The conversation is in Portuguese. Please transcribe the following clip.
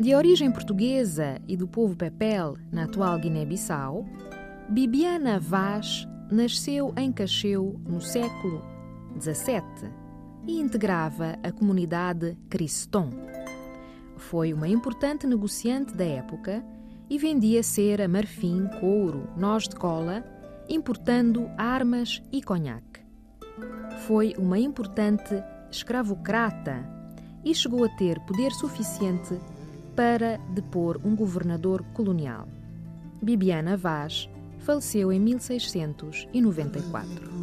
De origem portuguesa e do povo Pepel, na atual Guiné-Bissau, Bibiana Vaz nasceu em Cacheu no século XVII e integrava a comunidade Criston. Foi uma importante negociante da época e vendia cera, marfim, couro, nós de cola, importando armas e conhaque. Foi uma importante escravocrata e chegou a ter poder suficiente para depor um governador colonial. Bibiana Vaz faleceu em 1694.